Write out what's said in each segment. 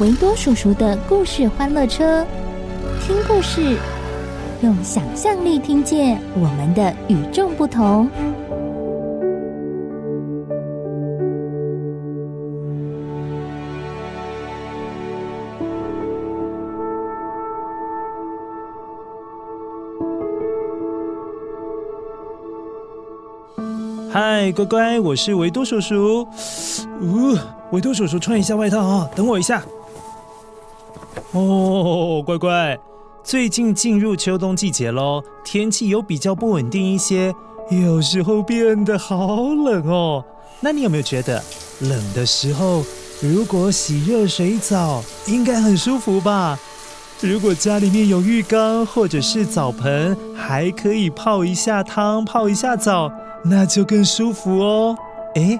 维多叔叔的故事欢乐车，听故事，用想象力听见我们的与众不同。嗨，乖乖，我是维多叔叔。呜、呃，维多叔叔穿一下外套啊，等我一下。哦，乖乖，最近进入秋冬季节喽，天气有比较不稳定一些，有时候变得好冷哦。那你有没有觉得冷的时候，如果洗热水澡，应该很舒服吧？如果家里面有浴缸或者是澡盆，还可以泡一下汤，泡一下澡。那就更舒服哦。诶，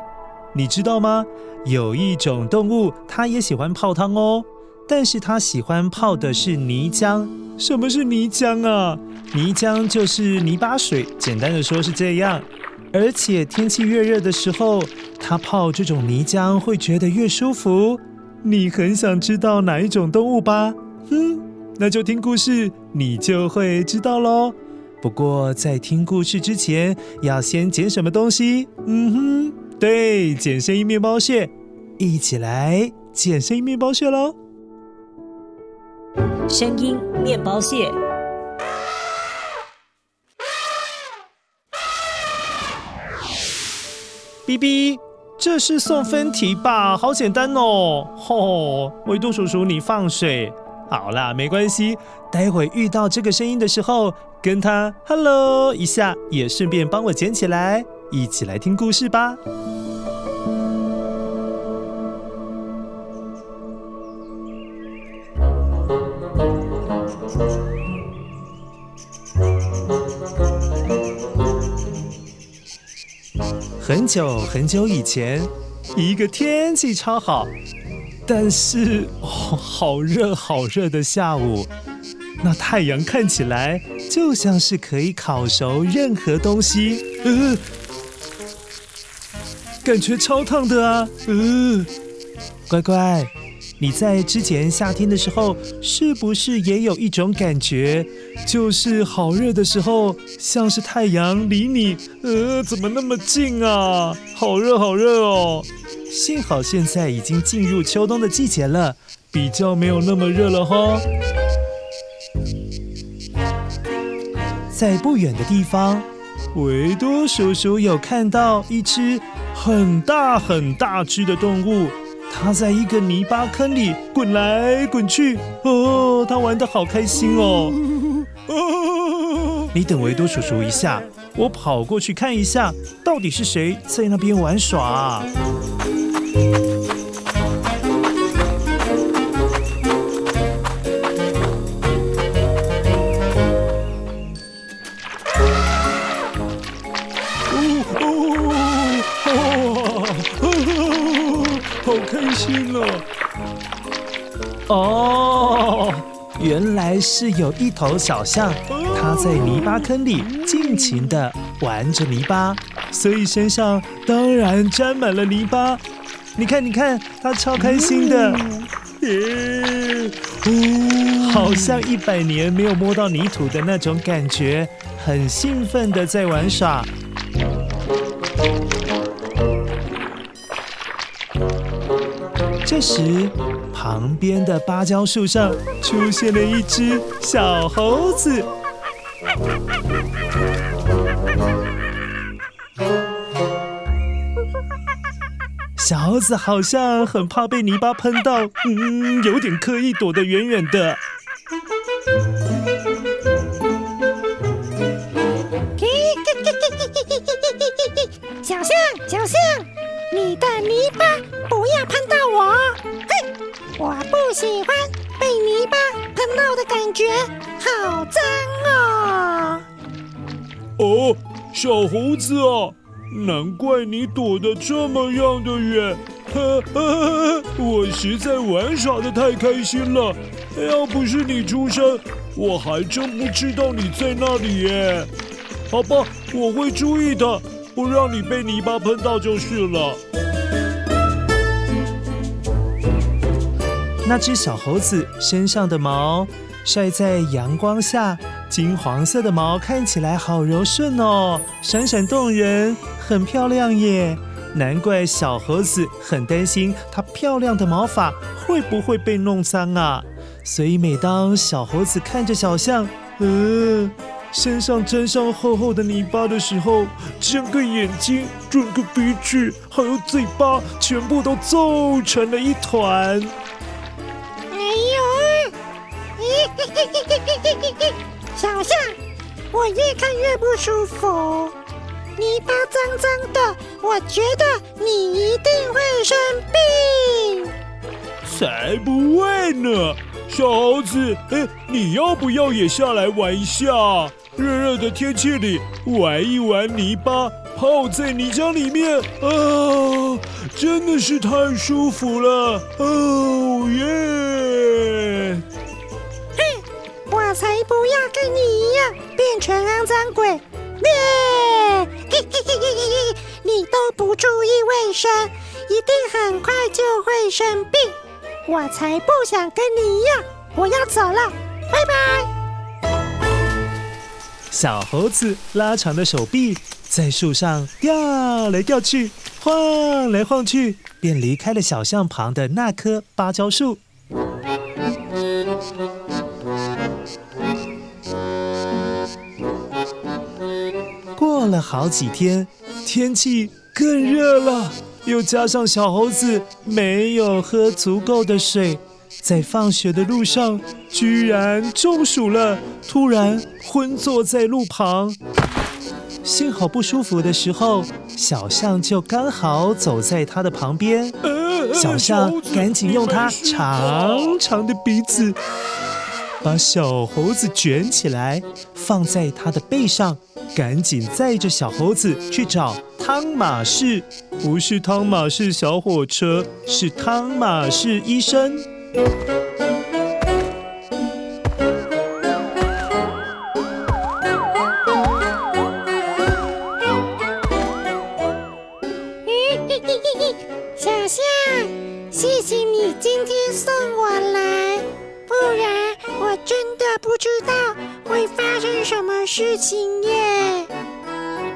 你知道吗？有一种动物，它也喜欢泡汤哦，但是他喜欢泡的是泥浆。什么是泥浆啊？泥浆就是泥巴水，简单的说是这样。而且天气越热的时候，他泡这种泥浆会觉得越舒服。你很想知道哪一种动物吧？嗯，那就听故事，你就会知道喽。不过，在听故事之前，要先捡什么东西？嗯哼，对，捡声音面包屑，一起来捡声音面包屑喽！声音面包屑，哔哔，这是送分题吧？好简单哦！吼、哦，维多叔叔，你放水。好啦，没关系。待会遇到这个声音的时候，跟他 “hello” 一下，也顺便帮我捡起来，一起来听故事吧。很久很久以前，一个天气超好。但是哦，好热好热的下午，那太阳看起来就像是可以烤熟任何东西，呃，感觉超烫的啊，呃，乖乖，你在之前夏天的时候是不是也有一种感觉，就是好热的时候，像是太阳离你，呃，怎么那么近啊？好热好热哦。幸好现在已经进入秋冬的季节了，比较没有那么热了哈。在不远的地方，维多叔叔有看到一只很大很大只的动物，它在一个泥巴坑里滚来滚去，哦，他玩得好开心哦。哦，你等维多叔叔一下，我跑过去看一下，到底是谁在那边玩耍啊？心了！哦，原来是有一头小象，它在泥巴坑里尽情的玩着泥巴，所以身上当然沾满了泥巴。你看，你看，它超开心的，耶！好像一百年没有摸到泥土的那种感觉，很兴奋的在玩耍。这时，旁边的芭蕉树上出现了一只小猴子。小猴子好像很怕被泥巴喷到，嗯，有点刻意躲得远远的。你的泥巴不要喷到我！哼，我不喜欢被泥巴喷到的感觉，好脏哦！哦，小猴子啊，难怪你躲得这么样的远，呵呵呵，我实在玩耍的太开心了。要不是你出声，我还真不知道你在那里耶。好吧，我会注意的。不让你被泥巴喷到就是了。那只小猴子身上的毛晒在阳光下，金黄色的毛看起来好柔顺哦，闪闪动人，很漂亮耶。难怪小猴子很担心它漂亮的毛发会不会被弄脏啊。所以每当小猴子看着小象，嗯。身上沾上厚厚的泥巴的时候，整个眼睛、整个鼻子还有嘴巴，全部都皱成了一团。哎呦，嘿嘿嘿嘿嘿嘿嘿，小象，我越看越不舒服，泥巴脏脏的，我觉得你一定会生病。才不会呢，小猴子，哎，你要不要也下来玩一下？热热的天气里玩一玩泥巴，泡在泥浆里面啊，真的是太舒服了哦耶！哼，我才不要跟你一样变成肮脏鬼！咩，嘿嘿嘿嘿嘿，你都不注意卫生，一定很快就会生病。我才不想跟你一样，我要走了，拜拜。小猴子拉长的手臂在树上吊来吊去，晃来晃去，便离开了小象旁的那棵芭蕉树。过了好几天，天气更热了，又加上小猴子没有喝足够的水。在放学的路上，居然中暑了，突然昏坐在路旁。幸好不舒服的时候，小象就刚好走在他的旁边。小象赶紧用它长长的鼻子，把小猴子卷起来，放在它的背上，赶紧载着小猴子去找汤马士。不是汤马士小火车，是汤马士医生。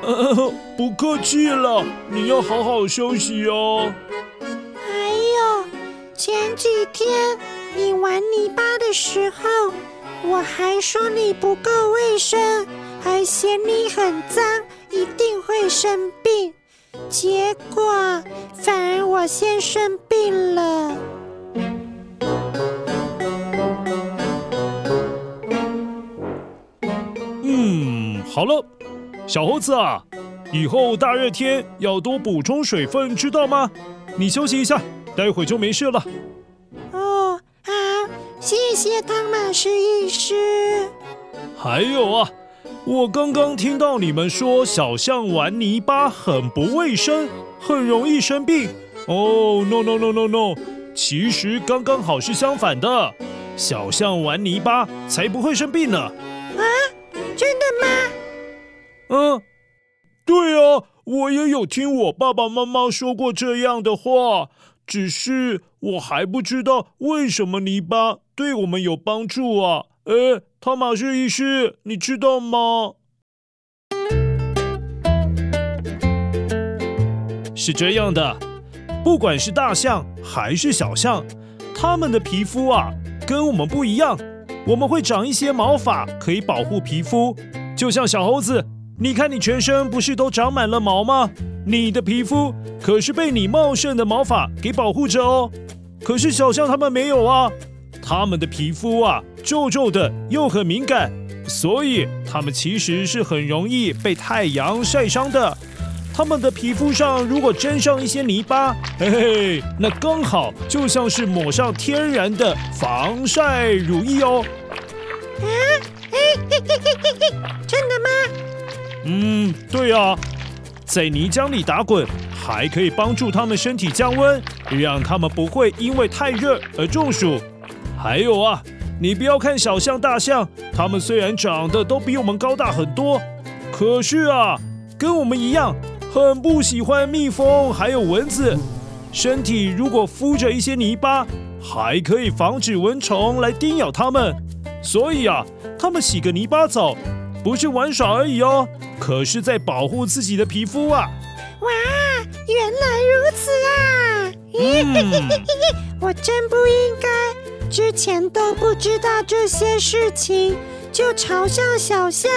呃，不客气了，你要好好休息哦。还有前几天你玩泥巴的时候，我还说你不够卫生，还嫌你很脏，一定会生病。结果反而我先生病了。嗯，好了，小猴子啊，以后大热天要多补充水分，知道吗？你休息一下。待会就没事了。哦，好，谢谢汤玛士医师。还有啊，我刚刚听到你们说小象玩泥巴很不卫生，很容易生病。哦，no no no no no，其实刚刚好是相反的，小象玩泥巴才不会生病呢。嗯，对啊，我也有听我爸爸妈妈说过这样的话。只是我还不知道为什么泥巴对我们有帮助啊！哎，汤马士医师，你知道吗？是这样的，不管是大象还是小象，它们的皮肤啊跟我们不一样。我们会长一些毛发，可以保护皮肤。就像小猴子，你看你全身不是都长满了毛吗？你的皮肤可是被你茂盛的毛发给保护着哦。可是小象它们没有啊，它们的皮肤啊皱皱的，又很敏感，所以它们其实是很容易被太阳晒伤的。它们的皮肤上如果沾上一些泥巴，嘿嘿，那刚好就像是抹上天然的防晒乳液哦。嗯，对啊，在泥浆里打滚，还可以帮助它们身体降温，让它们不会因为太热而中暑。还有啊，你不要看小象、大象，它们虽然长得都比我们高大很多，可是啊，跟我们一样。很不喜欢蜜蜂，还有蚊子。身体如果敷着一些泥巴，还可以防止蚊虫来叮咬它们。所以啊，它们洗个泥巴澡，不是玩耍而已哦，可是在保护自己的皮肤啊。哇，原来如此啊！嗯、我真不应该，之前都不知道这些事情，就嘲笑小象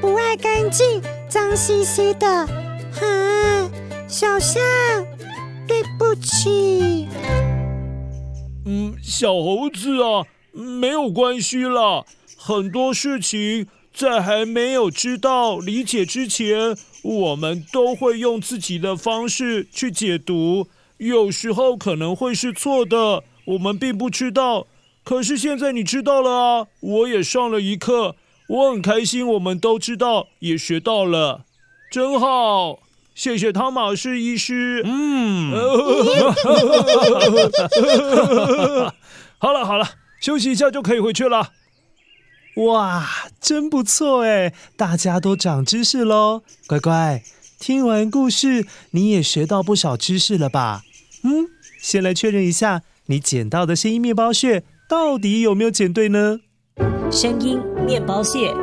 不爱干净，脏兮兮的。哼，小象，对不起。嗯，小猴子啊，没有关系啦。很多事情在还没有知道、理解之前，我们都会用自己的方式去解读，有时候可能会是错的，我们并不知道。可是现在你知道了啊，我也上了一课，我很开心，我们都知道，也学到了。真好，谢谢汤马士医师。嗯，好了好了，休息一下就可以回去了。哇，真不错哎，大家都长知识喽。乖乖，听完故事你也学到不少知识了吧？嗯，先来确认一下，你捡到的声音面包屑到底有没有捡对呢？声音面包屑。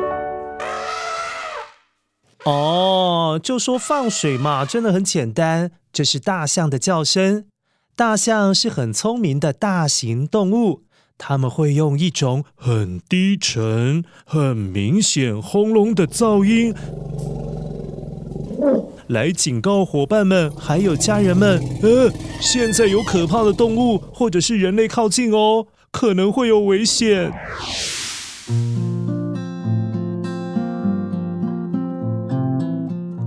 哦，就说放水嘛，真的很简单。这是大象的叫声。大象是很聪明的大型动物，它们会用一种很低沉、很明显、轰隆的噪音，来警告伙伴们还有家人们：呃，现在有可怕的动物或者是人类靠近哦，可能会有危险。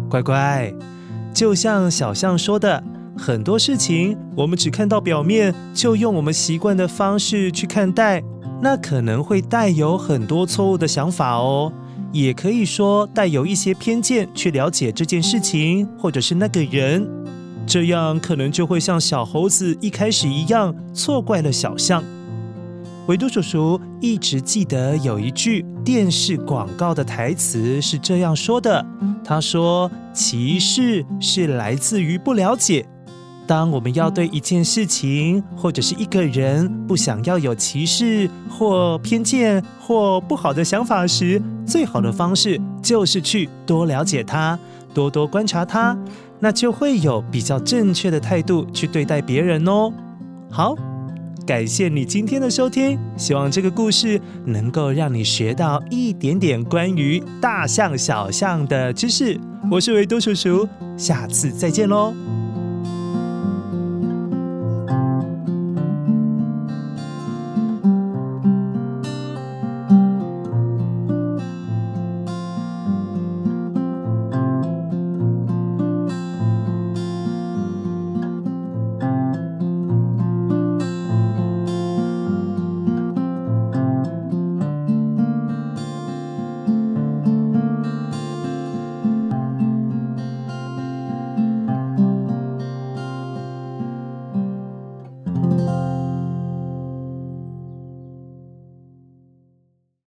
乖乖，就像小象说的，很多事情我们只看到表面，就用我们习惯的方式去看待，那可能会带有很多错误的想法哦。也可以说带有一些偏见去了解这件事情，或者是那个人，这样可能就会像小猴子一开始一样，错怪了小象。维多叔叔一直记得有一句电视广告的台词是这样说的：“他说，歧视是来自于不了解。当我们要对一件事情或者是一个人不想要有歧视或偏见或不好的想法时，最好的方式就是去多了解他，多多观察他，那就会有比较正确的态度去对待别人哦。”好。感谢你今天的收听，希望这个故事能够让你学到一点点关于大象、小象的知识。我是维多叔叔，下次再见喽。